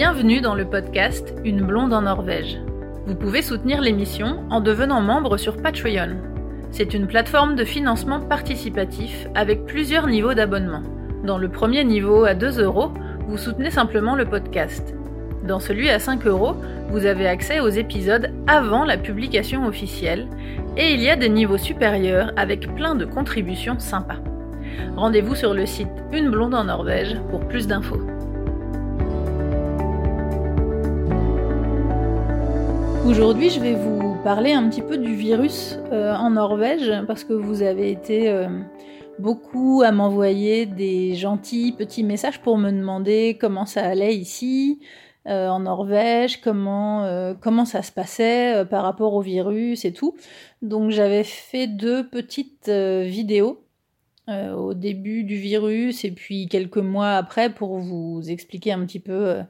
Bienvenue dans le podcast Une blonde en Norvège. Vous pouvez soutenir l'émission en devenant membre sur Patreon. C'est une plateforme de financement participatif avec plusieurs niveaux d'abonnement. Dans le premier niveau à 2 euros, vous soutenez simplement le podcast. Dans celui à 5 euros, vous avez accès aux épisodes avant la publication officielle et il y a des niveaux supérieurs avec plein de contributions sympas. Rendez-vous sur le site Une blonde en Norvège pour plus d'infos. Aujourd'hui, je vais vous parler un petit peu du virus euh, en Norvège parce que vous avez été euh, beaucoup à m'envoyer des gentils petits messages pour me demander comment ça allait ici euh, en Norvège, comment comment ça se passait par rapport au virus et tout. Donc j'avais fait deux petites vidéos au début du virus et puis quelques mois après pour vous expliquer un petit peu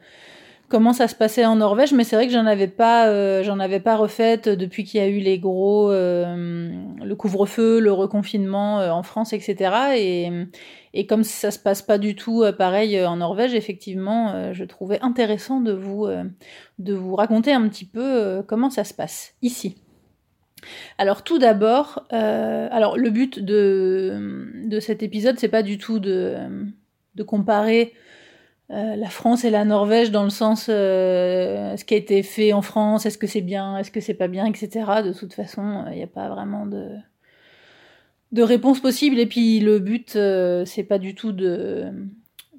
comment ça se passait en Norvège, mais c'est vrai que j'en avais pas, euh, j'en avais pas refaite depuis qu'il y a eu les gros, euh, le couvre-feu, le reconfinement euh, en France, etc. Et, comme ça se passe pas du tout pareil en Norvège, effectivement, je trouvais intéressant de vous, raconter un petit peu comment ça se passe ici. Alors tout d'abord, le but de, cet épisode, c'est pas du tout de comparer euh, la France et la Norvège dans le sens euh, ce qui a été fait en France, est-ce que c'est bien, est-ce que c'est pas bien, etc. De toute façon, il n'y a pas vraiment de de réponse possible. Et puis le but, euh, c'est pas du tout de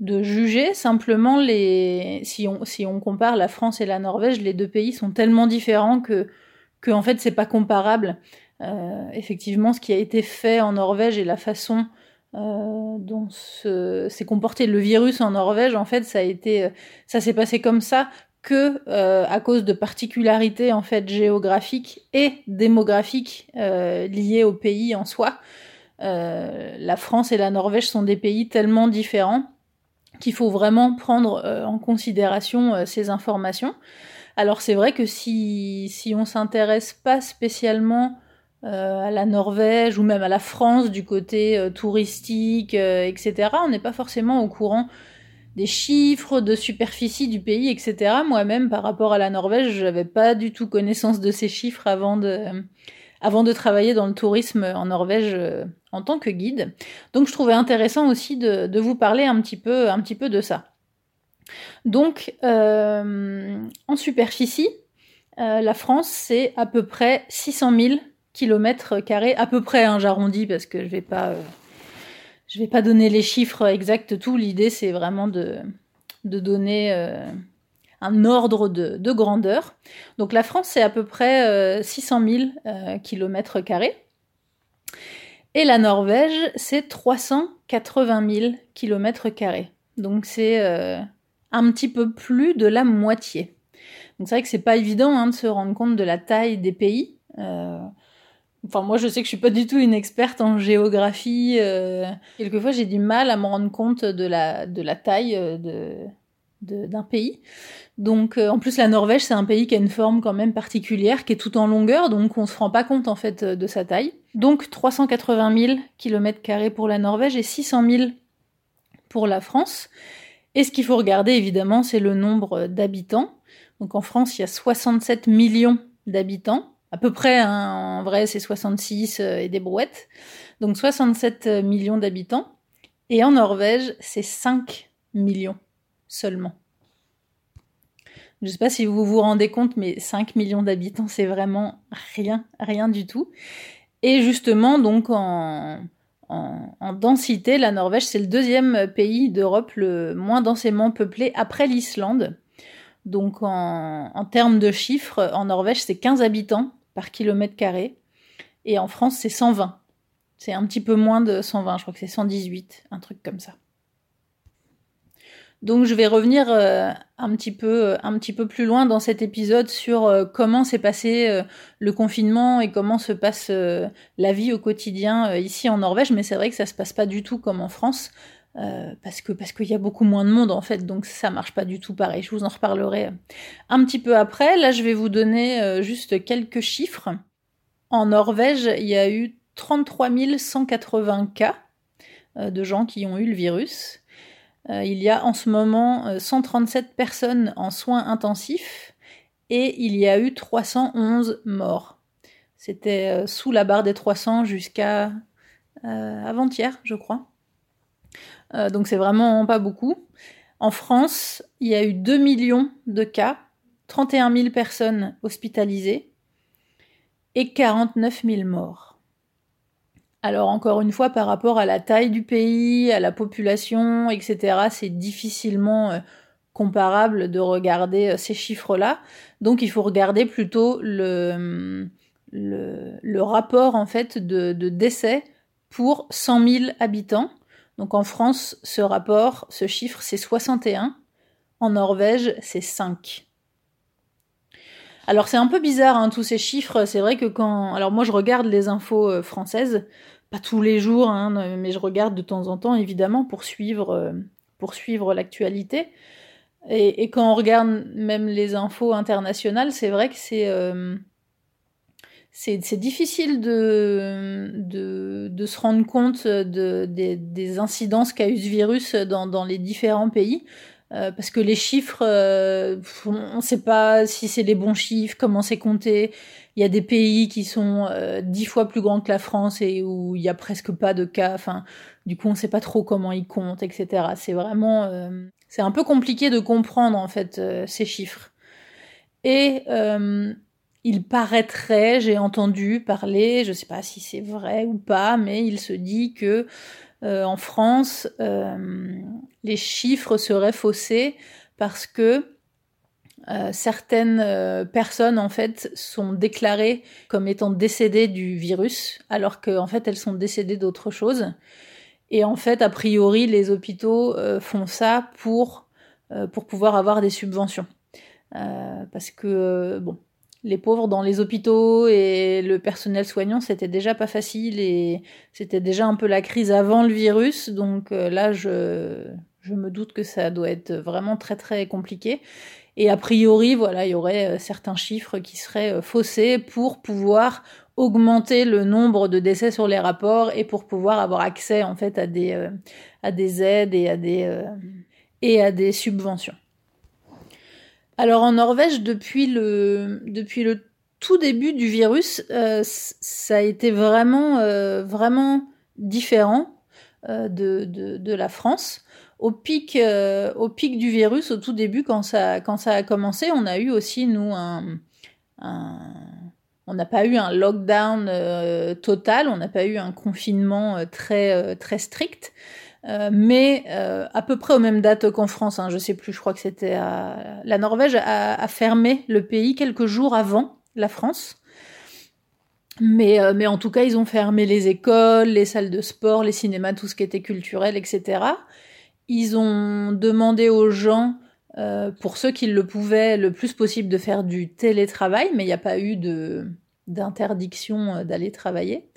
de juger. Simplement, les si on si on compare la France et la Norvège, les deux pays sont tellement différents que que en fait c'est pas comparable. effectivement, ce qui a été fait en Norvège et la façon euh, dont s'est comporté le virus en Norvège, en fait, ça a été, euh, ça s'est passé comme ça que euh, à cause de particularités en fait géographiques et démographiques euh, liées au pays en soi. La France et la Norvège sont des pays tellement différents qu'il faut vraiment prendre en considération ces informations. Alors c'est vrai que si si on s'intéresse pas spécialement à la Norvège ou même à la France du côté euh, touristique, euh, etc. On n'est pas forcément au courant des chiffres de superficie du pays, etc. Moi-même, par rapport à la Norvège, je n'avais pas du tout connaissance de ces chiffres avant de, avant de travailler dans le tourisme en Norvège en tant que guide. Donc, je trouvais intéressant aussi de, de vous parler un petit peu, un petit peu de ça. Donc, en superficie, la France, c'est à peu près 600 000 kilomètres carrés à peu près, hein, j'arrondis parce que je vais pas, euh, je vais pas donner les chiffres exacts tout. L'idée c'est vraiment de, de donner euh, un ordre de, de, grandeur. Donc la France c'est à peu près euh, 600 000 kilomètres carrés et la Norvège c'est 380 000 kilomètres carrés. Donc c'est euh, un petit peu plus de la moitié. Donc c'est vrai que c'est pas évident hein, de se rendre compte de la taille des pays. Euh, Enfin, moi, je sais que je suis pas du tout une experte en géographie. Euh, quelquefois, j'ai du mal à me rendre compte de la, de la taille euh, de, d'un pays. Donc, euh, en plus, la Norvège, c'est un pays qui a une forme quand même particulière, qui est tout en longueur, donc on se rend pas compte en fait de sa taille. Donc, 380 000 km pour la Norvège et 600 000 pour la France. Et ce qu'il faut regarder, évidemment, c'est le nombre d'habitants. Donc, en France, il y a 67 millions d'habitants à peu près, hein, en vrai c'est 66 euh, et des brouettes, donc 67 euh, millions d'habitants, et en Norvège c'est 5 millions seulement. Je ne sais pas si vous vous rendez compte, mais 5 millions d'habitants, c'est vraiment rien, rien du tout. Et justement, donc en, en, en densité, la Norvège, c'est le deuxième pays d'Europe le moins densément peuplé après l'Islande. Donc en termes de chiffres, en Norvège, c'est 15 habitants par kilomètre carré. Et en France, c'est 120. C'est un petit peu moins de 120, je crois que c'est 118, un truc comme ça. Donc je vais revenir euh, un petit peu euh, un petit peu plus loin dans cet épisode sur euh, comment s'est passé le confinement et comment se passe la vie au quotidien ici en Norvège, mais c'est vrai que ça se passe pas du tout comme en France. Parce que parce qu'il y a beaucoup moins de monde en fait, donc ça marche pas du tout pareil. Je vous en reparlerai un petit peu après. Là, je vais vous donner juste quelques chiffres. En Norvège, il y a eu 33 180 cas de gens qui ont eu le virus. il y a en ce moment 137 personnes en soins intensifs et il y a eu 311 morts. C'était sous la barre des 300 jusqu'à avant-hier, je crois. Donc c'est vraiment pas beaucoup. En France, il y a eu 2 millions de cas, 31 000 personnes hospitalisées et 49 000 morts. Alors encore une fois, par rapport à la taille du pays, à la population, etc., c'est difficilement euh, comparable de regarder euh, ces chiffres-là. Donc il faut regarder plutôt le, le, rapport en fait de, de décès pour 100 000 habitants. Donc en France, ce rapport, ce chiffre, c'est 61. En Norvège, c'est 5. Alors c'est un peu bizarre hein, tous ces chiffres. C'est vrai que quand, alors moi je regarde les infos euh, françaises, pas tous les jours, hein, mais je regarde de temps en temps évidemment pour suivre, euh, pour suivre l'actualité. Et, quand on regarde même les infos internationales, c'est vrai que c'est euh, c'est difficile de, de, de, se rendre compte de, des, incidences qu'a eu ce virus dans, dans les différents pays. Euh, parce que les chiffres, euh, on ne sait pas si c'est les bons chiffres, comment c'est compté. Il y a des pays qui sont euh, dix fois plus grands que la France et où il y a presque pas de cas. Enfin, du coup, on ne sait pas trop comment ils comptent, etc. C'est vraiment, c'est un peu compliqué de comprendre en fait ces chiffres. Et il paraîtrait, j'ai entendu parler, je ne sais pas si c'est vrai ou pas, mais il se dit que euh, en France, euh, les chiffres seraient faussés parce que euh, certaines personnes en fait sont déclarées comme étant décédées du virus, alors qu'en fait elles sont décédées d'autre chose. Et en fait, a priori, les hôpitaux font ça pour pour pouvoir avoir des subventions, parce que bon, les pauvres dans les hôpitaux et le personnel soignant, c'était déjà pas facile et c'était déjà un peu la crise avant le virus. Donc euh, là, je, je me doute que ça doit être vraiment très très compliqué. Et a priori, voilà, il y aurait euh, certains chiffres qui seraient euh, faussés pour pouvoir augmenter le nombre de décès sur les rapports et pour pouvoir avoir accès en fait à des à des aides et à des et à des subventions. Alors en Norvège, depuis le, depuis le tout début du virus, euh, ça a été vraiment, euh, vraiment différent euh, de, de, la France. Au pic, au pic du virus, au tout début, quand ça, quand ça a commencé, on a eu aussi, nous, un, on n'a pas eu un lockdown total, on n'a pas eu un confinement très, très strict. Euh, mais euh, à peu près aux mêmes dates qu'en France. Hein, je sais plus, je crois que c'était la Norvège a, fermé le pays quelques jours avant la France. Mais, euh, mais en tout cas, ils ont fermé les écoles, les salles de sport, les cinémas, tout ce qui était culturel, etc. Ils ont demandé aux gens, pour ceux qui le pouvaient, le plus possible de faire du télétravail, mais il n'y a pas eu de d'interdiction d'aller travailler.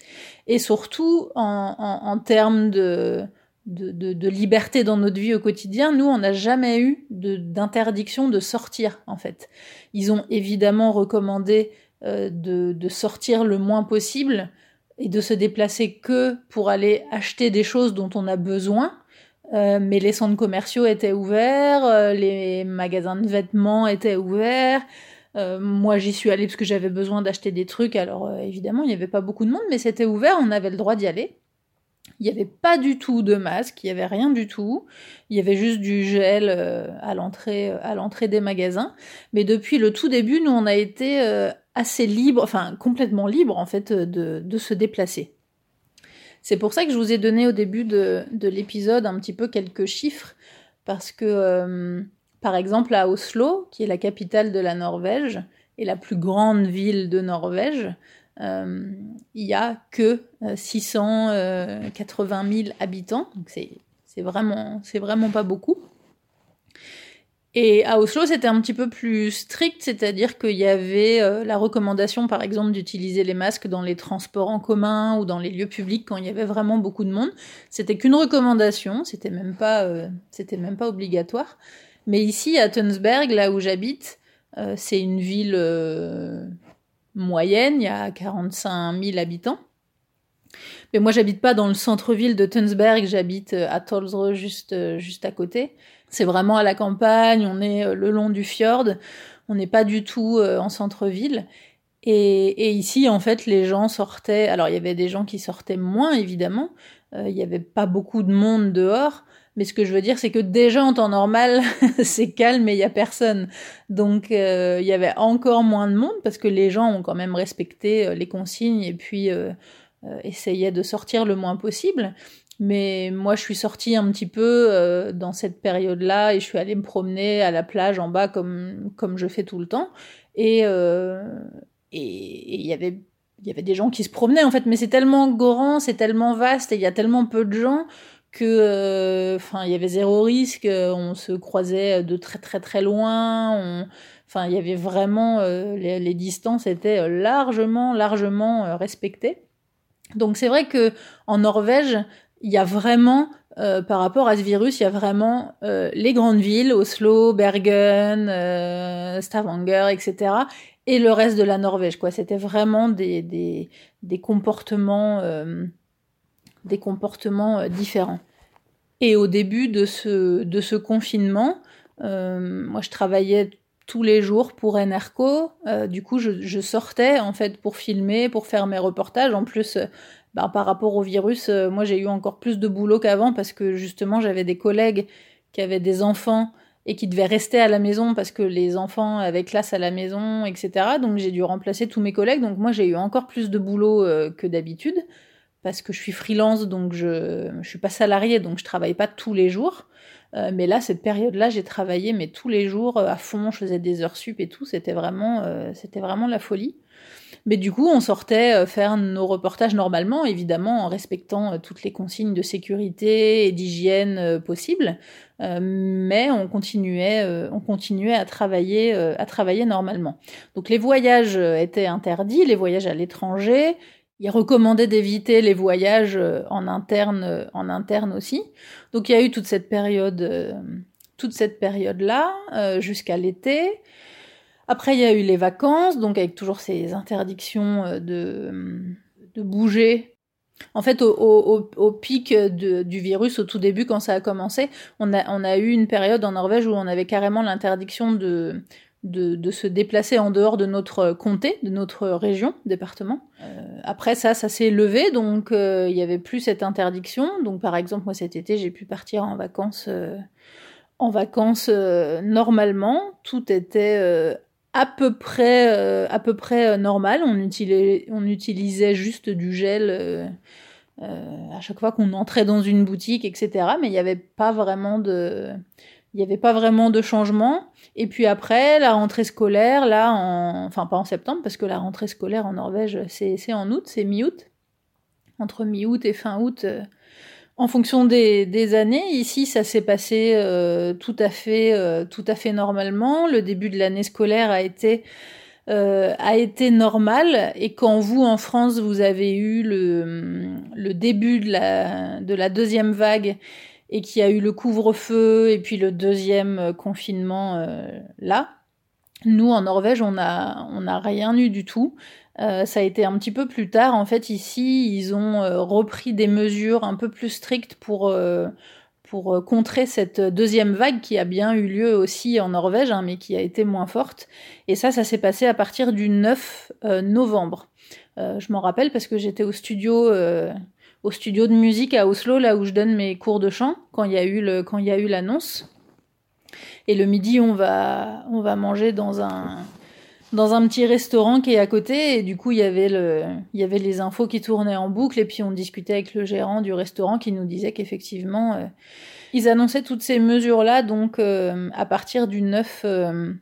Et surtout, en, en, en termes de, de, liberté dans notre vie au quotidien, nous, on n'a jamais eu d'interdiction de, sortir, en fait. Ils ont évidemment recommandé euh, de, sortir le moins possible et de se déplacer que pour aller acheter des choses dont on a besoin. Euh, mais les centres commerciaux étaient ouverts, euh, les magasins de vêtements étaient ouverts. moi, j'y suis allée parce que j'avais besoin d'acheter des trucs. Alors, évidemment, il n'y avait pas beaucoup de monde, mais c'était ouvert, on avait le droit d'y aller. Il n'y avait pas du tout de masque, il n'y avait rien du tout. Il y avait juste du gel euh, à l'entrée, euh, à l'entrée des magasins. Mais depuis le tout début, nous, on a été euh, assez libre, enfin complètement libre en fait, de, se déplacer. C'est pour ça que je vous ai donné au début de l'épisode un petit peu quelques chiffres, parce que, par exemple, à Oslo, qui est la capitale de la Norvège et la plus grande ville de Norvège, euh, il y a que 680 000 habitants, donc c'est vraiment, vraiment pas beaucoup. Et à Oslo, c'était un petit peu plus strict, c'est-à-dire qu'il y avait euh, la recommandation, par exemple, d'utiliser les masques dans les transports en commun ou dans les lieux publics quand il y avait vraiment beaucoup de monde. C'était qu'une recommandation, c'était même pas, euh, c'était même pas obligatoire. Mais ici, à Tunsberg, là où j'habite, c'est une ville moyenne, il y a 45 000 habitants. Mais moi, j'habite pas dans le centre-ville de Tunsberg, j'habite à Tolsre, juste, juste à côté. C'est vraiment à la campagne, on est le long du fjord, on n'est pas du tout en centre-ville. Et, et, ici, en fait, les gens sortaient. Alors, il y avait des gens qui sortaient moins, évidemment. Euh, il n'y avait pas beaucoup de monde dehors. Mais ce que je veux dire, c'est que déjà en temps normal, c'est calme et il y a personne. Donc, euh, il y avait encore moins de monde parce que les gens ont quand même respecté euh, les consignes et puis euh, euh, essayaient de sortir le moins possible. Mais moi, je suis sortie un petit peu euh, dans cette période-là et je suis allée me promener à la plage en bas comme comme je fais tout le temps. Et, euh, et il y avait il y avait des gens qui se promenaient en fait mais c'est tellement grand c'est tellement vaste et il y a tellement peu de gens que euh, enfin euh, il y avait zéro risque on se croisait de très très très loin enfin il y avait vraiment euh, les, les, distances étaient largement largement euh, respectées donc c'est vrai que en Norvège il y a vraiment euh, par rapport à ce virus, il y a vraiment euh, les grandes villes, Oslo, Bergen, euh, Stavanger, etc et le reste de la Norvège. Quoi. C'était vraiment des, des, des comportements, euh, des comportements euh, différents. Et au début de ce, de ce confinement, euh, moi je travaillais tous les jours pour Enerco. Euh, du coup, je, sortais en fait pour filmer, pour faire mes reportages. En plus, euh, bah, par rapport au virus, moi j'ai eu encore plus de boulot qu'avant parce que justement j'avais des collègues qui avaient des enfants et qui devait rester à la maison parce que les enfants avaient classe à la maison, etc. Donc j'ai dû remplacer tous mes collègues. Donc moi j'ai eu encore plus de boulot que d'habitude parce que je suis freelance, donc je je suis pas salariée, donc je travaille pas tous les jours. Euh, mais là, cette période-là, j'ai travaillé mais tous les jours euh, à fond. Je faisais des heures sup et tout. C'était vraiment, euh, c'était vraiment la folie. Mais du coup, on sortait faire nos reportages normalement, évidemment en respectant toutes les consignes de sécurité et d'hygiène possibles. mais on continuait, on continuait à travailler, à travailler normalement. Donc les voyages étaient interdits, les voyages à l'étranger. Il recommandait d'éviter les voyages en interne, en interne aussi. Donc il y a eu toute cette période, toute cette période là jusqu'à l'été. Après, il y a eu les vacances, donc avec toujours ces interdictions euh, de, de bouger. En fait, au, au, au pic de, du virus, au tout début, quand ça a commencé, on a, on a eu une période en Norvège où on avait carrément l'interdiction de, de, se déplacer en dehors de notre comté, de notre région, département. Euh, après ça, ça s'est levé, donc euh, il y avait plus cette interdiction. Donc par exemple, moi cet été, j'ai pu partir en vacances, euh, en vacances euh, normalement. Tout était euh, à peu près, euh, à peu près euh, normal. On utilisait, on utilisait juste du gel euh, euh, à chaque fois qu'on entrait dans une boutique, etc. Mais il n'y avait pas vraiment de, il n'y avait pas vraiment de changement. Et puis après, la rentrée scolaire, là, en, enfin pas en septembre, parce que la rentrée scolaire en Norvège, c'est en août, c'est mi-août. Entre mi-août et fin août, euh, en fonction des, des années, ici, ça s'est passé euh, tout à fait, euh, tout à fait normalement. Le début de l'année scolaire a été euh, a été normal. Et quand vous, en France, vous avez eu le, le début de la, de la deuxième vague et qu'il y a eu le couvre-feu et puis le deuxième confinement euh, là, nous, en Norvège, on a, on a rien eu du tout. Euh, ça a été un petit peu plus tard. En fait, ici, ils ont euh, repris des mesures un peu plus strictes pour, euh, pour euh, contrer cette deuxième vague qui a bien eu lieu aussi en Norvège, hein, mais qui a été moins forte. Et ça, ça s'est passé à partir du 9 euh, novembre. Euh, je m'en rappelle parce que j'étais au studio au studio de musique à Oslo, là où je donne mes cours de chant, quand il y a eu l'annonce. Et le midi, on va, on va manger dans un, dans un petit restaurant qui est à côté. Et du coup il y avait le il y avait les infos qui tournaient en boucle. Et puis on discutait avec le gérant du restaurant qui nous disait qu'effectivement euh, ils annonçaient toutes ces mesures là donc euh, à partir du 9 euh,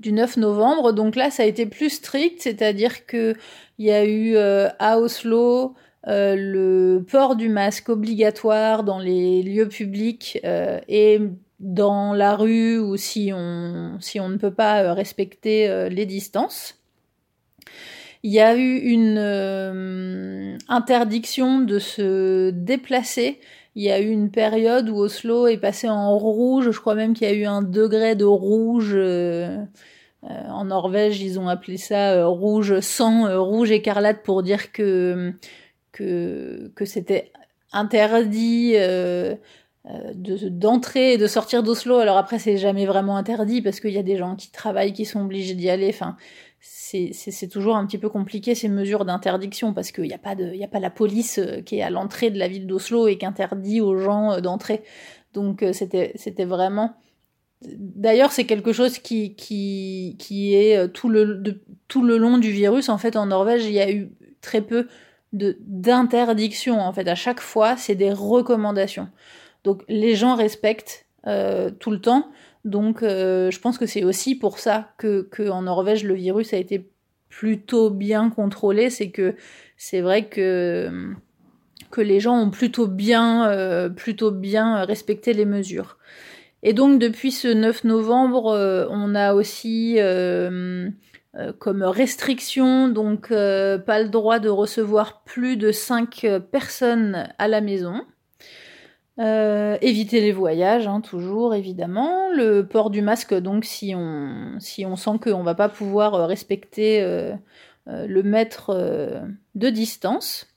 du 9 novembre. Donc là ça a été plus strict c'est-à-dire que il y a eu à Oslo euh, le port du masque obligatoire dans les lieux publics euh, et dans la rue ou si on, si on ne peut pas euh, respecter euh, les distances. Il y a eu une interdiction de se déplacer. Il y a eu une période où Oslo est passé en rouge. Je crois même qu'il y a eu un degré de rouge. Euh, en Norvège, ils ont appelé ça rouge sang, rouge écarlate pour dire que que, que c'était interdit euh, d'entrer et de sortir d'Oslo. Alors après, c'est jamais vraiment interdit parce qu'il y a des gens qui travaillent, qui sont obligés d'y aller. Enfin, c'est toujours un petit peu compliqué ces mesures d'interdiction parce qu'il n'y a pas de, a pas la police qui est à l'entrée de la ville d'Oslo et qui interdit aux gens d'entrer. Donc c'était vraiment D'ailleurs, c'est quelque chose qui, qui, qui est euh, tout le, tout le long du virus. En fait, en Norvège, il y a eu très peu d'interdictions. En fait, à chaque fois, c'est des recommandations. Donc, les gens respectent euh, tout le temps. Donc, euh, je pense que c'est aussi pour ça que, que en Norvège, le virus a été plutôt bien contrôlé. C'est que c'est vrai que que les gens ont plutôt bien, euh, plutôt bien respecté les mesures. Et donc depuis ce 9 novembre, euh, on a aussi euh, comme restriction, donc pas le droit de recevoir plus de 5 personnes à la maison. éviter les voyages, hein, toujours évidemment. Le port du masque, donc si on, si on sent qu'on va pas pouvoir respecter le mètre de distance.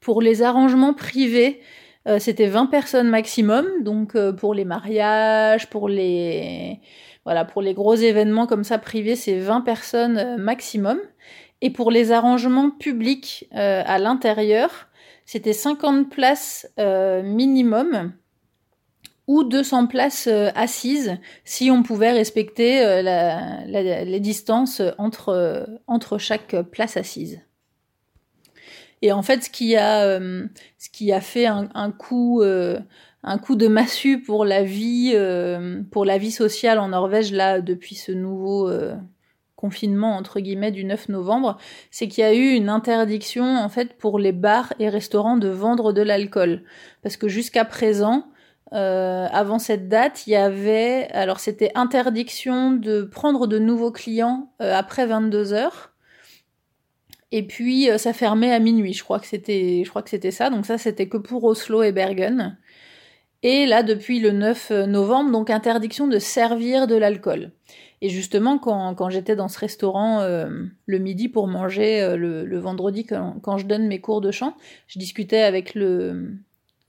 Pour les arrangements privés, euh, c'était 20 personnes maximum, donc euh, pour les mariages, pour les voilà, pour les gros événements comme ça privés, c'est 20 personnes euh, maximum. Et pour les arrangements publics à l'intérieur, c'était 50 places minimum ou 200 places assises si on pouvait respecter les distances entre, entre chaque place assise. Et en fait, ce qui a, euh, ce qui a fait un, un coup, euh, un coup de massue pour la vie, euh, pour la vie sociale en Norvège là depuis ce nouveau confinement entre guillemets du 9 novembre, c'est qu'il y a eu une interdiction en fait pour les bars et restaurants de vendre de l'alcool, parce que jusqu'à présent, avant cette date, il y avait, alors c'était interdiction de prendre de nouveaux clients après 22 heures et puis euh, ça fermait à minuit, je crois que c'était, je crois que c'était ça. Donc ça, c'était que pour Oslo et Bergen. Et là, depuis le 9 euh, novembre, donc interdiction de servir de l'alcool. Et justement, quand, quand j'étais dans ce restaurant euh, le midi pour manger le, le, vendredi, quand, quand, je donne mes cours de chant, je discutais avec le,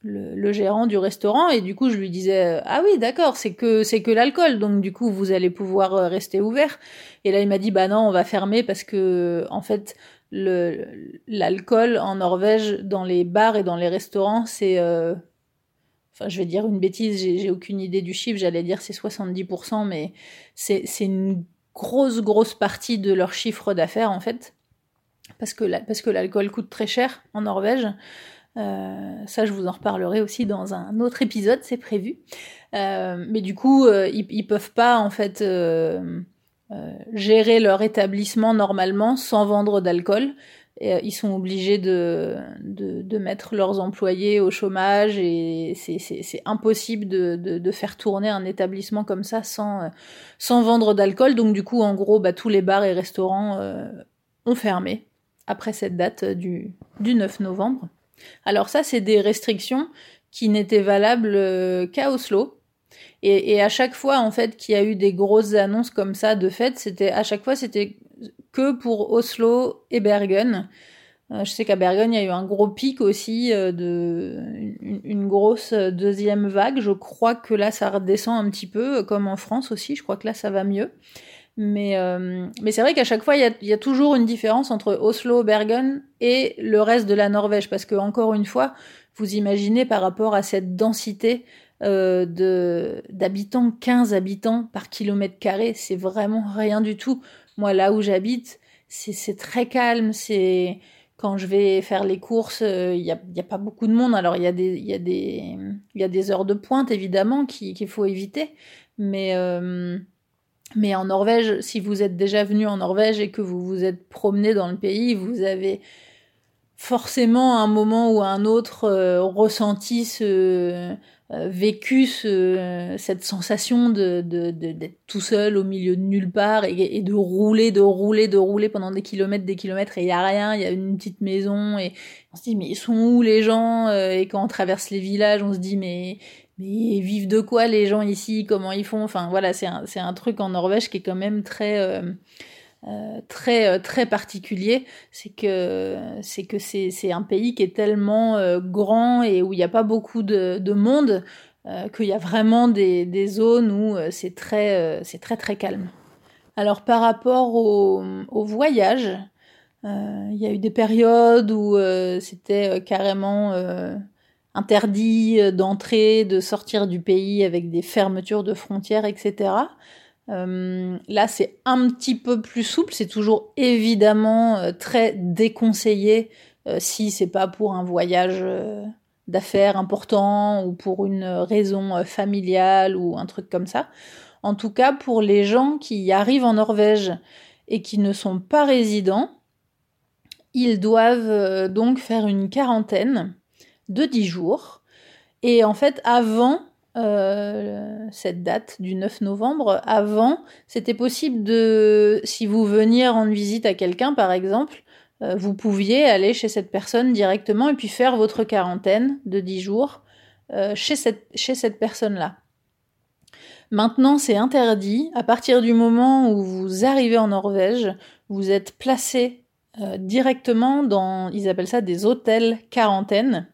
le, le, gérant du restaurant et du coup je lui disais ah oui d'accord c'est que c'est que l'alcool donc du coup vous allez pouvoir rester ouvert et là il m'a dit bah non on va fermer parce que en fait l'alcool en Norvège dans les bars et dans les restaurants, c'est euh, enfin je vais dire une bêtise, j'ai aucune idée du chiffre, j'allais dire c'est 70%, mais c'est une grosse grosse partie de leur chiffre d'affaires en fait, parce que l'alcool coûte très cher en Norvège. Euh, ça, je vous en reparlerai aussi dans un autre épisode, c'est prévu. Euh, mais du coup, euh, ils, ils, peuvent pas en fait gérer leur établissement normalement sans vendre d'alcool. Euh, ils sont obligés de, de, mettre leurs employés au chômage et c'est impossible de, de, faire tourner un établissement comme ça sans, euh, sans vendre d'alcool. Donc du coup, en gros, bah, tous les bars et restaurants ont fermé après cette date du, du 9 novembre. Alors ça, c'est des restrictions qui n'étaient valables qu'à Oslo. Et, et, à chaque fois, en fait, qu'il y a eu des grosses annonces comme ça de fait, c'était à chaque fois, c'était que pour Oslo et Bergen. Euh, je sais qu'à Bergen, il y a eu un gros pic aussi euh, de une, grosse deuxième vague. Je crois que là, ça redescend un petit peu, comme en France aussi. Je crois que là, ça va mieux. Mais, euh, mais c'est vrai qu'à chaque fois, il y, a, toujours une différence entre Oslo, Bergen et le reste de la Norvège. Parce que, encore une fois, vous imaginez par rapport à cette densité de d'habitants, 15 habitants par kilomètre carré, c'est vraiment rien du tout. Moi, là où j'habite, c'est très calme, c'est quand je vais faire les courses, il euh, n'y a, pas beaucoup de monde. Alors il y a des heures de pointe évidemment qu'il faut éviter, mais euh, mais en Norvège, si vous êtes déjà venu en Norvège et que vous vous êtes promené dans le pays, vous avez forcément à un moment ou un autre euh, ressenti ce euh, vécu ce, cette sensation de, d'être tout seul au milieu de nulle part et, de rouler, de rouler, de rouler pendant des kilomètres, des kilomètres et il y a rien, il y a une petite maison et on se dit mais ils sont où les gens euh, et quand on traverse les villages on se dit mais mais ils vivent de quoi les gens ici comment ils font? Enfin voilà c'est un c'est un truc en Norvège qui est quand même très euh, très très particulier, c'est que c'est que c'est un pays qui est tellement grand et où il n'y a pas beaucoup de, de monde qu'il y a vraiment des, des zones où c'est très c'est très très calme. Alors par rapport au, voyage, il y a eu des périodes où c'était carrément interdit euh, d'entrer, de sortir du pays avec des fermetures de frontières, etc. Euh, là, c'est un petit peu plus souple. C'est toujours évidemment euh, très déconseillé si c'est pas pour un voyage d'affaires important ou pour une raison familiale ou un truc comme ça. En tout cas, pour les gens qui arrivent en Norvège et qui ne sont pas résidents, ils doivent donc faire une quarantaine de 10 jours. Et en fait, avant euh, cette date du 9 novembre, avant, c'était possible de, si vous veniez rendre visite à quelqu'un, par exemple, euh, vous pouviez aller chez cette personne directement et puis faire votre quarantaine de 10 jours euh, chez cette, chez cette personne-là. Maintenant, c'est interdit. À partir du moment où vous arrivez en Norvège, vous êtes placé directement dans, ils appellent ça des hôtels quarantaine.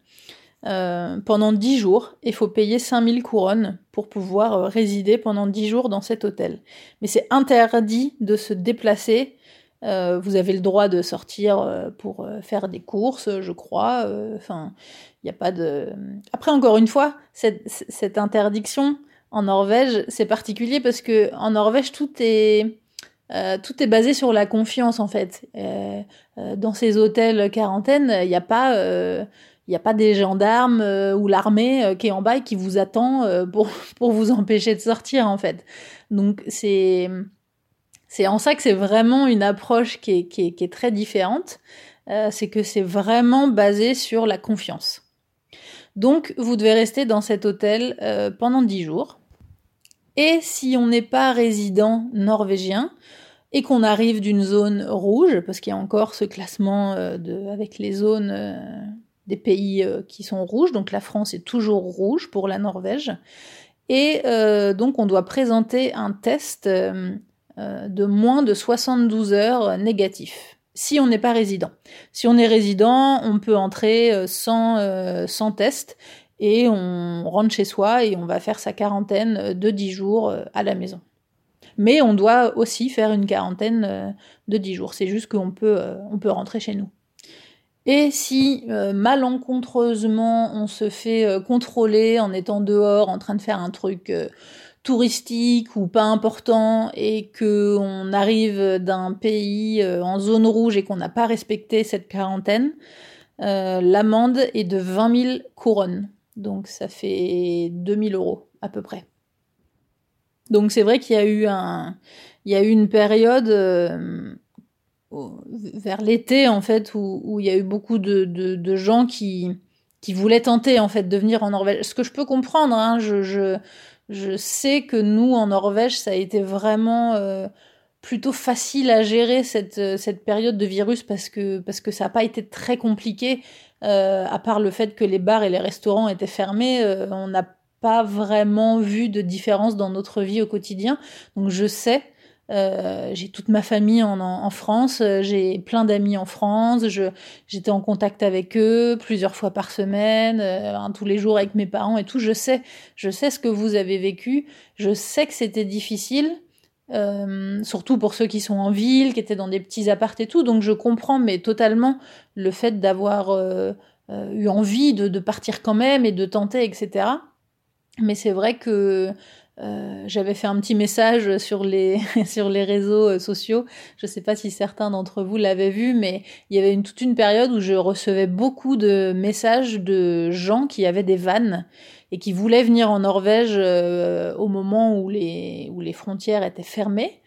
Euh, pendant 10 jours. Il faut payer 5000 couronnes pour pouvoir euh, résider pendant 10 jours dans cet hôtel. Mais c'est interdit de se déplacer. Euh, vous avez le droit de sortir pour faire des courses, je crois. Enfin, il a pas de. Après, encore une fois, cette, cette interdiction en Norvège, c'est particulier parce que en Norvège, tout est tout est basé sur la confiance en fait. dans ces hôtels quarantaine, il n'y a pas il n'y a pas des gendarmes euh, ou l'armée euh, qui est en bas et qui vous attend euh, pour, pour vous empêcher de sortir en fait. Donc c'est c'est en ça que c'est vraiment une approche qui est, qui est, qui est très différente. c'est que c'est vraiment basé sur la confiance. Donc vous devez rester dans cet hôtel pendant 10 jours. Et si on n'est pas résident norvégien, et qu'on arrive d'une zone rouge, parce qu'il y a encore ce classement de, avec les zones des pays euh, qui sont rouges, donc la France est toujours rouge pour la Norvège. Et euh, donc on doit présenter un test euh, de moins de 72 heures négatif, si on n'est pas résident. Si on est résident, on peut entrer sans, sans test et on rentre chez soi et on va faire sa quarantaine de 10 jours à la maison. Mais on doit aussi faire une quarantaine de 10 jours. C'est juste qu'on peut, peut rentrer chez nous. Et si euh, malencontreusement on se fait euh, contrôler en étant dehors en train de faire un truc euh, touristique ou pas important et que on arrive d'un pays en zone rouge et qu'on n'a pas respecté cette quarantaine, l'amende est de 20 000 couronnes. Donc ça fait 2000 euros à peu près. Donc c'est vrai qu'il y a eu un, il y a eu une période vers l'été en fait où, il y a eu beaucoup de, gens qui qui voulaient tenter en fait de venir en Norvège. Ce que je peux comprendre, hein, je, je, sais que nous en Norvège ça a été vraiment euh, plutôt facile à gérer cette cette période de virus parce que parce que ça n'a pas été très compliqué euh, à part le fait que les bars et les restaurants étaient fermés, euh, on n'a pas vraiment vu de différence dans notre vie au quotidien. Donc je sais euh, j'ai toute ma famille en, France, euh, j'ai plein d'amis en France, j'étais en contact avec eux plusieurs fois par semaine, euh, tous les jours avec mes parents et tout. Je sais, je sais ce que vous avez vécu, je sais que c'était difficile, surtout pour ceux qui sont en ville, qui étaient dans des petits apparts et tout. Donc je comprends, mais totalement le fait d'avoir eu envie de partir quand même et de tenter, etc. Mais c'est vrai que euh, j'avais fait un petit message sur les sur les réseaux euh, sociaux. Je ne sais pas si certains d'entre vous l'avaient vu, mais il y avait une, toute une période où je recevais beaucoup de messages de gens qui avaient des vannes et qui voulaient venir en Norvège euh, au moment où les où les frontières étaient fermées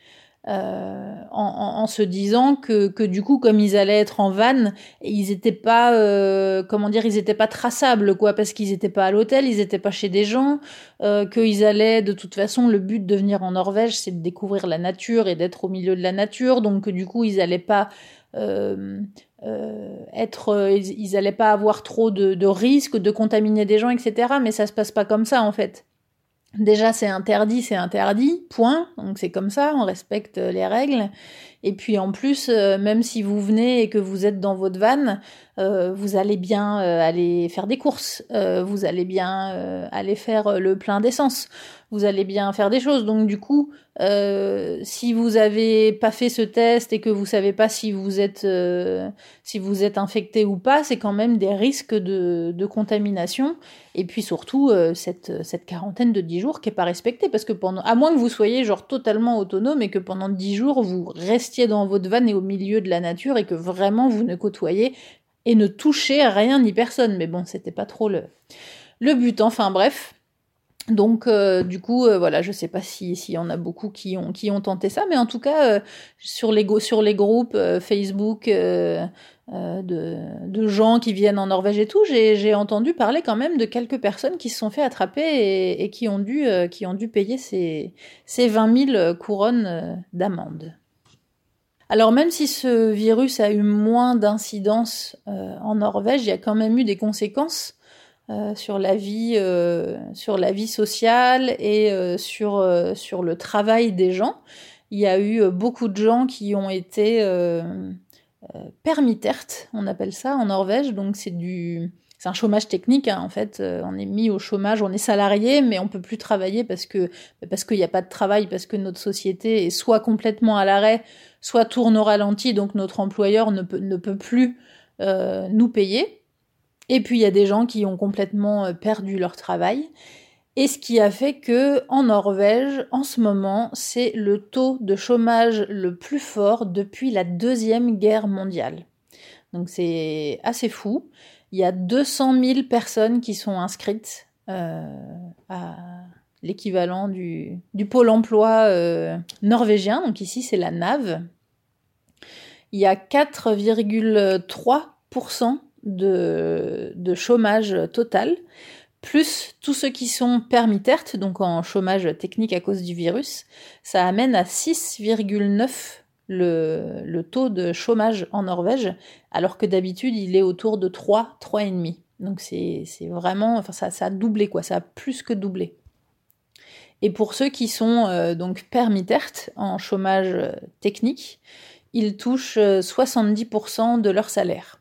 euh, en, en, se disant que, que du coup comme ils allaient être en van ils étaient pas euh, comment dire ils étaient pas traçables quoi parce qu'ils étaient pas à l'hôtel ils étaient pas chez des gens euh, qu'ils allaient de toute façon le but de venir en Norvège c'est de découvrir la nature et d'être au milieu de la nature. Donc du coup ils allaient pas euh, euh, être ils, ils, allaient pas avoir trop de, de risques de contaminer des gens etc mais ça se passe pas comme ça en fait Déjà, c'est interdit, c'est interdit, point. Donc c'est comme ça, on respecte les règles. Et puis en plus, même si vous venez et que vous êtes dans votre van, vous allez bien aller faire des courses, vous allez bien aller faire le plein d'essence vous allez bien faire des choses. Donc du coup, euh, si vous avez pas fait ce test et que vous savez pas si vous êtes euh, si vous êtes infecté ou pas, c'est quand même des risques de, contamination. Et puis surtout euh, cette cette quarantaine de 10 jours qui est pas respectée parce que pendant à moins que vous soyez genre totalement autonome et que pendant 10 jours vous restiez dans votre van et au milieu de la nature et que vraiment vous ne côtoyez et ne touchez rien ni personne. Mais bon, c'était pas trop le le but. Enfin bref. Donc euh, du coup euh, voilà, je sais pas si s'il y en a beaucoup qui ont qui ont tenté ça, mais en tout cas euh, sur les sur les groupes Facebook de, de gens qui viennent en Norvège et tout, j'ai entendu parler quand même de quelques personnes qui se sont fait attraper et, et qui ont dû qui ont dû payer ces ces 20 000 couronnes d'amende. Alors même si ce virus a eu moins d'incidence en Norvège, il y a quand même eu des conséquences euh, sur la vie, euh, sur la vie sociale et euh, sur sur le travail des gens. Il y a eu beaucoup de gens qui ont été permittert, on appelle ça en Norvège. Donc c'est du c'est un chômage technique hein, en fait. on est mis au chômage, on est salarié, mais on peut plus travailler parce que parce qu'il n'y a pas de travail, parce que notre société est soit complètement à l'arrêt, soit tourne au ralenti, donc notre employeur ne peut ne peut plus nous payer. Et puis il y a des gens qui ont complètement euh, perdu leur travail. Et ce qui a fait que en Norvège, en ce moment, c'est le taux de chômage le plus fort depuis la deuxième guerre mondiale. Donc c'est assez fou. Il y a 200 000 personnes qui sont inscrites euh, à l'équivalent du, pôle emploi euh, norvégien. Donc ici c'est la NAV. Il y a 4,3% de, chômage total, plus tous ceux qui sont permittert, donc en chômage technique à cause du virus, ça amène à 6,9 le, taux de chômage en Norvège, alors que d'habitude il est autour de 3, 3,5. Donc c'est vraiment, enfin ça, a doublé quoi, ça a plus que doublé. Et pour ceux qui sont euh, donc permittert en chômage technique, ils touchent 70% euh, de leur salaire.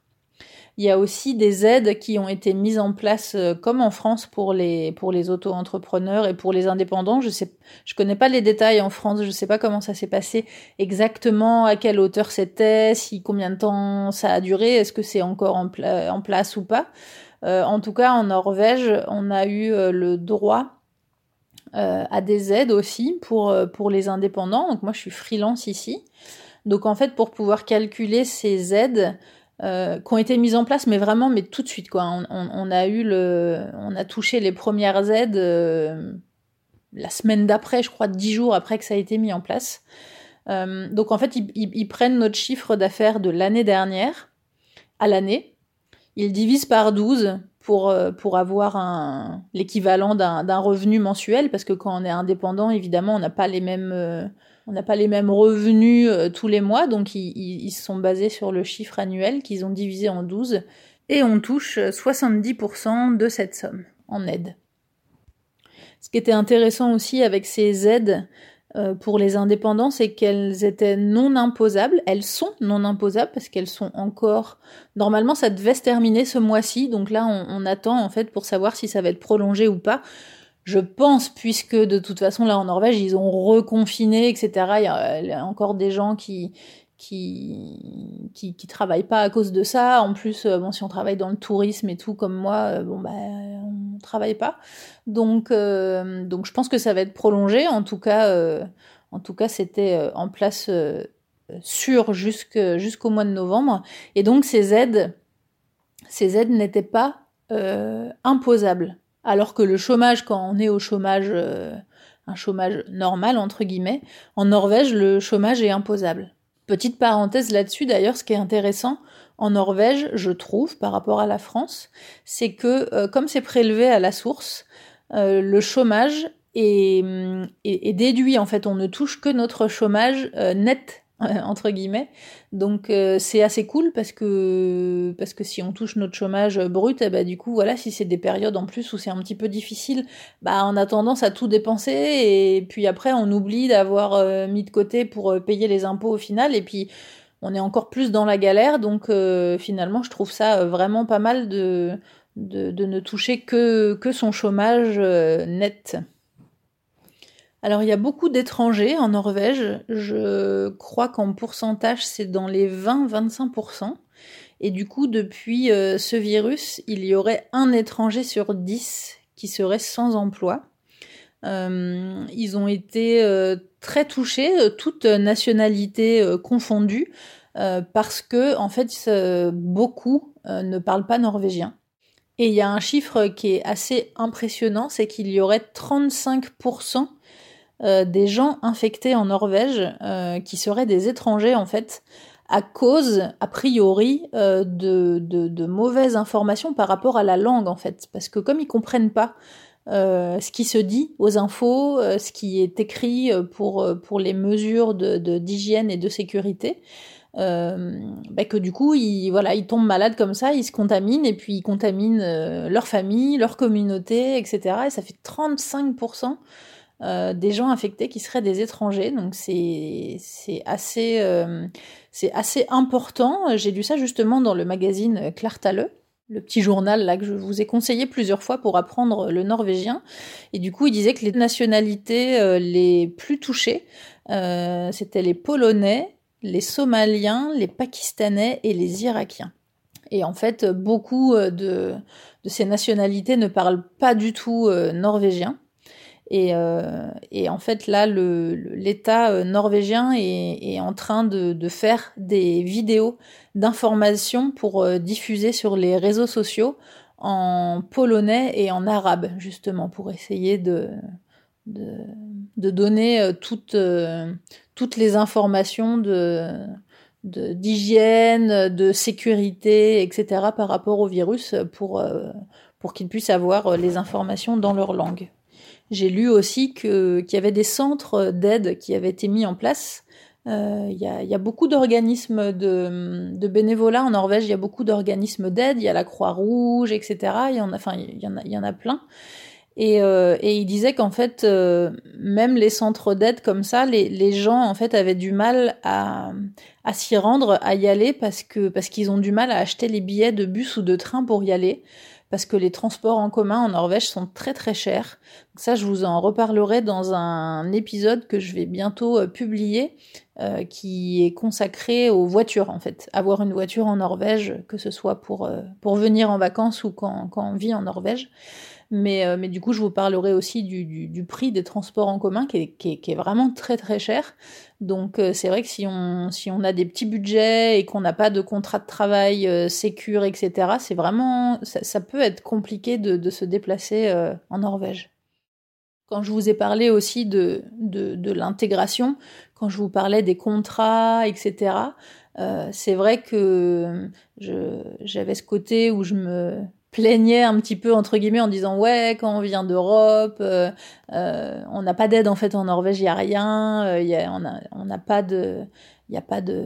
Il y a aussi des aides qui ont été mises en place, euh, comme en France pour les pour les auto-entrepreneurs et pour les indépendants. Je sais, je connais pas les détails en France. Je sais pas comment ça s'est passé exactement, à quelle hauteur c'était, si combien de temps ça a duré, est-ce que c'est encore en, place ou pas. Euh, en tout cas, en Norvège, on a eu euh, le droit à des aides aussi pour pour les indépendants. Donc moi, je suis freelance ici. Donc en fait, pour pouvoir calculer ces aides, euh, qui ont été mises en place, mais vraiment, mais tout de suite, quoi. On, on, a eu le, on a touché les premières aides euh, la semaine d'après, je crois, dix jours après que ça a été mis en place. Euh, donc en fait, ils, prennent notre chiffre d'affaires de l'année dernière à l'année, ils divisent par 12 pour, euh, pour avoir l'équivalent d'un, revenu mensuel, parce que quand on est indépendant, évidemment, on n'a pas les mêmes on n'a pas les mêmes revenus euh, tous les mois, donc ils, ils, sont basés sur le chiffre annuel qu'ils ont divisé en 12, et on touche 70% de cette somme en aide. Ce qui était intéressant aussi avec ces aides euh, pour les indépendants, c'est qu'elles étaient non imposables. Elles sont non imposables parce qu'elles sont encore. Normalement, ça devait se terminer ce mois-ci, donc là, on, on attend en fait pour savoir si ça va être prolongé ou pas je pense, puisque de toute façon, là en Norvège, ils ont reconfiné, etc. Il y a, encore des gens qui, qui, travaillent pas à cause de ça. En plus, euh, bon, si on travaille dans le tourisme et tout, comme moi, euh, bon, bah, on travaille pas. Donc, euh, donc, je pense que ça va être prolongé. En tout cas, en tout cas, c'était en place sûr jusqu'au mois de novembre. Et donc, ces aides, ces aides n'étaient pas imposables alors que le chômage, quand on est au chômage, euh, un chômage normal, entre guillemets, en Norvège, le chômage est imposable. Petite parenthèse là-dessus, d'ailleurs, ce qui est intéressant en Norvège, je trouve, par rapport à la France, c'est que euh, comme c'est prélevé à la source, euh, le chômage est, est, déduit, en fait, on ne touche que notre chômage net entre guillemets. Donc c'est assez cool parce que parce que si on touche notre chômage brut, bah du coup voilà, si c'est des périodes en plus où c'est un petit peu difficile, bah on a tendance à tout dépenser et puis après on oublie d'avoir mis de côté pour payer les impôts au final et puis on est encore plus dans la galère. Donc finalement, je trouve ça vraiment pas mal de de, ne toucher que, que son chômage euh, net. Alors il y a beaucoup d'étrangers en Norvège, je crois qu'en pourcentage c'est dans les 20-25%. Et du coup, depuis euh, ce virus, il y aurait un étranger sur 10 qui serait sans emploi. Euh, ils ont été très touchés, toutes nationalités confondues, parce que en fait, beaucoup ne parlent pas norvégien. Et il y a un chiffre qui est assez impressionnant, c'est qu'il y aurait 35% euh, des gens infectés en Norvège euh, qui seraient des étrangers en fait, à cause, a priori, euh, de, de, mauvaises informations par rapport à la langue en fait. Parce que comme ils comprennent pas ce qui se dit aux infos, ce qui est écrit pour, les mesures d'hygiène et de sécurité, bah, que du coup, ils, voilà, ils tombent malades comme ça, ils se contaminent et puis ils contaminent leur famille, leur communauté, etc. Et ça fait 35% euh, des gens infectés qui seraient des étrangers. Donc c'est assez c'est assez important. J'ai lu ça justement dans le magazine Klartale le petit journal là que je vous ai conseillé plusieurs fois pour apprendre le norvégien. Et du coup, il disait que les nationalités les plus touchées, c'était les Polonais, les Somaliens, les Pakistanais et les Irakiens. Et en fait, beaucoup euh, de, ces nationalités ne parlent pas du tout euh, norvégien. Euh, et, en fait, là, l'État norvégien est, en train de, faire des vidéos d'information pour diffuser sur les réseaux sociaux en polonais et en arabe, justement, pour essayer de, de, donner toutes, toutes les informations de d'hygiène, de, sécurité, etc. par rapport au virus pour, euh, pour qu'ils puissent avoir les informations dans leur langue. J'ai lu aussi qu'il y avait des centres d'aide qui avaient été mis en place. Euh, il y, a, beaucoup d'organismes de, de, bénévolat en Norvège, il y a beaucoup d'organismes d'aide, il y a la Croix-Rouge, etc. Il y en a, enfin, il y en plein. Et, euh, et il disait qu'en fait, euh, même les centres d'aide comme ça, les, les, gens en fait avaient du mal à, à s'y rendre, à y aller parce que parce qu'ils ont du mal à acheter les billets de bus ou de train pour y aller, parce que les transports en commun en Norvège sont très très chers. Ça, je vous en reparlerai dans un épisode que je vais bientôt euh, publier, euh, qui est consacré aux voitures en fait. Avoir une voiture en Norvège, que ce soit pour euh, venir en vacances ou quand on vit en Norvège. Mais, euh, mais du coup, je vous parlerai aussi du, du, du prix des transports en commun qui est, qui est, qui est vraiment très très cher. Donc euh, c'est vrai que si on, si on a des petits budgets et qu'on n'a pas de contrat de travail euh, sécure, etc., c'est vraiment, ça, ça, peut être compliqué de, de se déplacer euh, en Norvège. Quand je vous ai parlé aussi de, de, de l'intégration, quand je vous parlais des contrats, etc., euh, c'est vrai que j'avais ce côté où je me plaignait un petit peu entre guillemets en disant ouais quand on vient d'Europe euh, euh, on n'a pas d'aide en fait en Norvège il y a rien euh, y a, on n'a on n'a pas de il y a pas de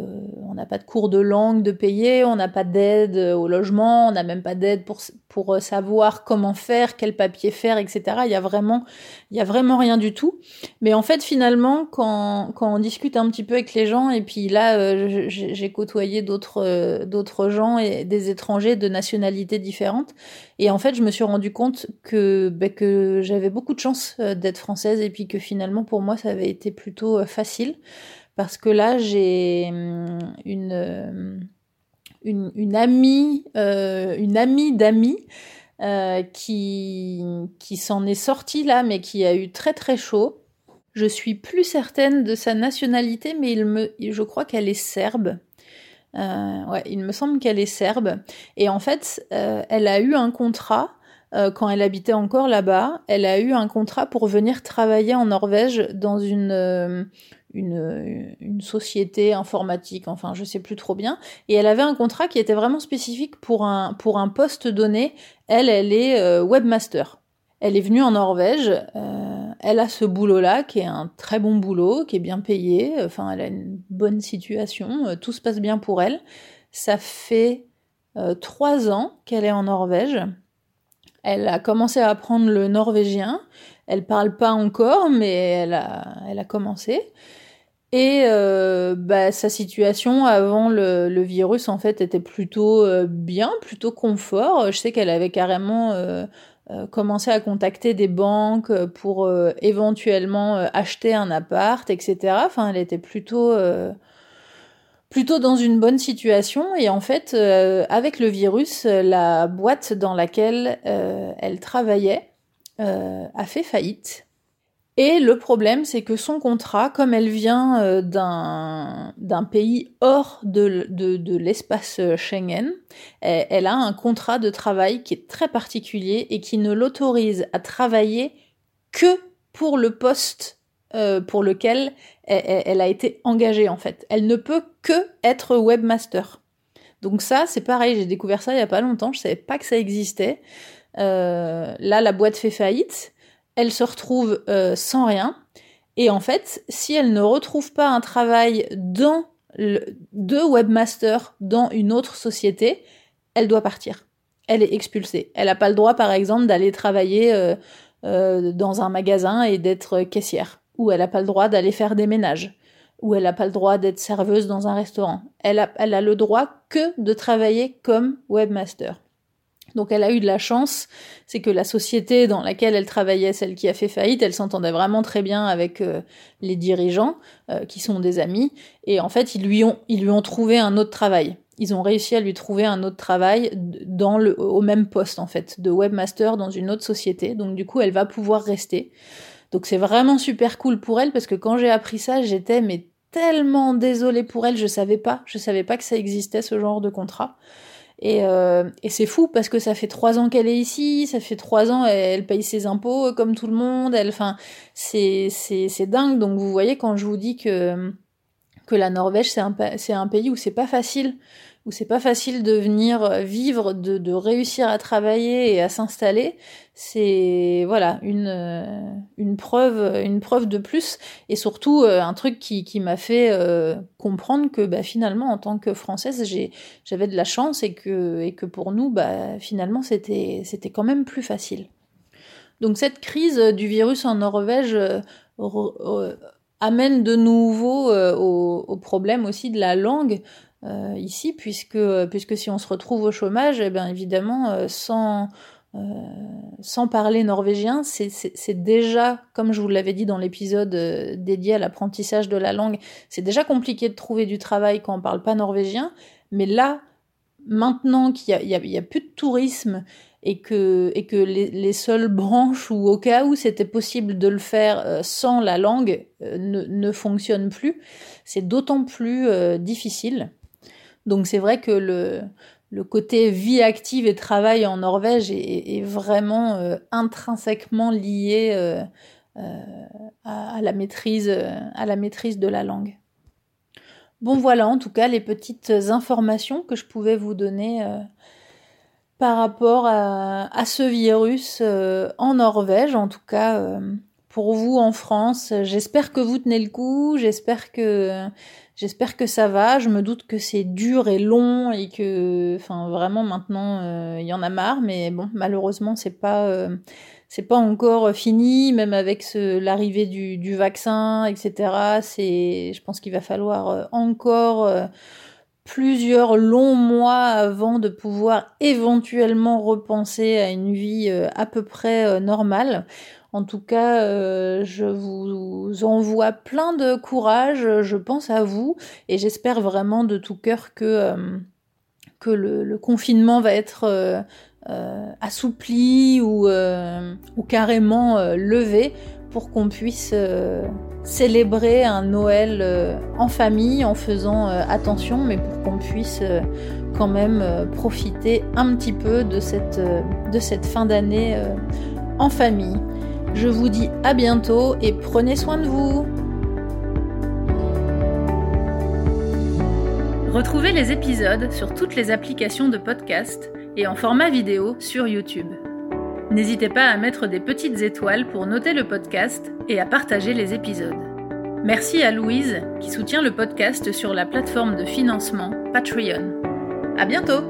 on n'a pas de cours de langue de payer on n'a pas d'aide au logement on n'a même pas d'aide pour pour savoir comment faire quel papier faire etc il y a vraiment il y a vraiment rien du tout. Mais en fait finalement quand quand on discute un petit peu avec les gens et puis là euh, j'ai côtoyé d'autres euh, d'autres gens et des étrangers de nationalités différentes et en fait je me suis rendu compte que bah, que j'avais beaucoup de chance euh, d'être française et puis que finalement pour moi ça avait été plutôt facile parce que là j'ai hum, une, euh, une, une amie, euh, une amie d'amis euh, qui, qui s'en est sortie là, mais qui a eu très très chaud. Je suis plus certaine de sa nationalité, mais je crois qu'elle est serbe. Euh, ouais, il me semble qu'elle est serbe. Et en fait, elle a eu un contrat quand elle habitait encore là-bas. Elle a eu un contrat pour venir travailler en Norvège dans une une, société informatique, enfin je sais plus trop bien, et elle avait un contrat qui était vraiment spécifique pour un, pour un poste donné. Elle, elle est euh, webmaster. Elle est venue en Norvège, euh, elle a ce boulot-là qui est un très bon boulot, qui est bien payé, enfin elle a une bonne situation, tout se passe bien pour elle. Ça fait trois ans qu'elle est en Norvège. Elle a commencé à apprendre le norvégien. Elle parle pas encore, mais elle a, commencé. Et euh, bah, sa situation avant le, virus en fait était plutôt euh, bien, plutôt confort. Je sais qu'elle avait carrément euh, commencé à contacter des banques pour éventuellement acheter un appart, etc. Enfin, elle était plutôt plutôt dans une bonne situation. Et en fait, avec le virus, la boîte dans laquelle elle travaillait a fait faillite. Et le problème, c'est que son contrat, comme elle vient euh, d'un pays hors de, de, l'espace euh, Schengen, elle, a un contrat de travail qui est très particulier et qui ne l'autorise à travailler que pour le poste euh, pour lequel elle, a été engagée en fait. Elle ne peut que être webmaster. Donc ça, c'est pareil, j'ai découvert ça il y a pas longtemps, je savais pas que ça existait. Là, la boîte fait faillite elle se retrouve euh, sans rien. Et en fait, si elle ne retrouve pas un travail de webmaster dans une autre société, elle doit partir. Elle est expulsée. Elle n'a pas le droit, par exemple, d'aller travailler euh, euh, dans un magasin et d'être caissière. Ou elle n'a pas le droit d'aller faire des ménages. Ou elle n'a pas le droit d'être serveuse dans un restaurant. Elle elle a le droit que de travailler comme webmaster. Donc elle a eu de la chance, c'est que la société dans laquelle elle travaillait, celle qui a fait faillite, elle s'entendait vraiment très bien avec euh, les dirigeants, euh, qui sont des amis, et en fait ils lui ont ils lui ont trouvé un autre travail. Ils ont réussi à lui trouver un autre travail dans le au même poste en fait, de webmaster dans une autre société. Donc du coup elle va pouvoir rester. Donc c'est vraiment super cool pour elle parce que quand j'ai appris ça, j'étais mais tellement désolée pour elle, je savais pas, je savais pas que ça existait ce genre de contrat. Et, euh, et c'est fou parce que ça fait trois ans qu'elle est ici, ça fait trois ans elle, paye ses impôts euh, comme tout le monde. Elle, enfin, c'est c'est dingue. Donc vous voyez quand je vous dis que que la Norvège c'est un c'est un pays où c'est pas facile où c'est pas facile de venir euh, vivre, de, réussir à travailler et à s'installer, c'est voilà une euh, une preuve une preuve de plus et surtout euh, un truc qui, qui m'a fait comprendre que bah, finalement en tant que française j'ai j'avais de la chance et que et que pour nous bah finalement c'était c'était quand même plus facile. Donc cette crise du virus en Norvège amène de nouveau au, au, problème aussi de la langue. Euh, ici, puisque, puisque si on se retrouve au chômage, eh bien évidemment, euh, sans, euh, sans parler norvégien, c'est déjà, comme je vous l'avais dit dans l'épisode dédié à l'apprentissage de la langue, c'est déjà compliqué de trouver du travail quand on parle pas norvégien, mais là, maintenant qu'il y, y, y a, plus de tourisme et que, et que les, les, seules branches où au cas où c'était possible de le faire sans la langue ne, ne fonctionnent plus, c'est d'autant plus difficile. Donc c'est vrai que le, le côté vie active et travail en Norvège est, vraiment euh, intrinsèquement lié euh, euh, à, la maîtrise, à la maîtrise de la langue. Bon voilà en tout cas les petites informations que je pouvais vous donner par rapport à ce virus en Norvège. En tout cas pour vous en France, j'espère que vous tenez le coup, j'espère que J'espère que ça va. Je me doute que c'est dur et long et que, enfin, vraiment maintenant, euh, il y en a marre. Mais bon, malheureusement, c'est pas, euh, c'est pas encore fini. Même avec l'arrivée du, du, vaccin, etc. C'est, je pense qu'il va falloir euh, encore plusieurs longs mois avant de pouvoir éventuellement repenser à une vie à peu près normale. En tout cas, euh, je vous envoie plein de courage, je pense à vous, et j'espère vraiment de tout cœur que, euh, le, confinement va être euh, assoupli ou, ou carrément levé pour qu'on puisse célébrer un Noël en famille en faisant attention, mais pour qu'on puisse quand même profiter un petit peu de cette, de cette fin d'année en famille. Je vous dis à bientôt et prenez soin de vous. Retrouvez les épisodes sur toutes les applications de podcast et en format vidéo sur YouTube. N'hésitez pas à mettre des petites étoiles pour noter le podcast et à partager les épisodes. Merci à Louise qui soutient le podcast sur la plateforme de financement Patreon. À bientôt!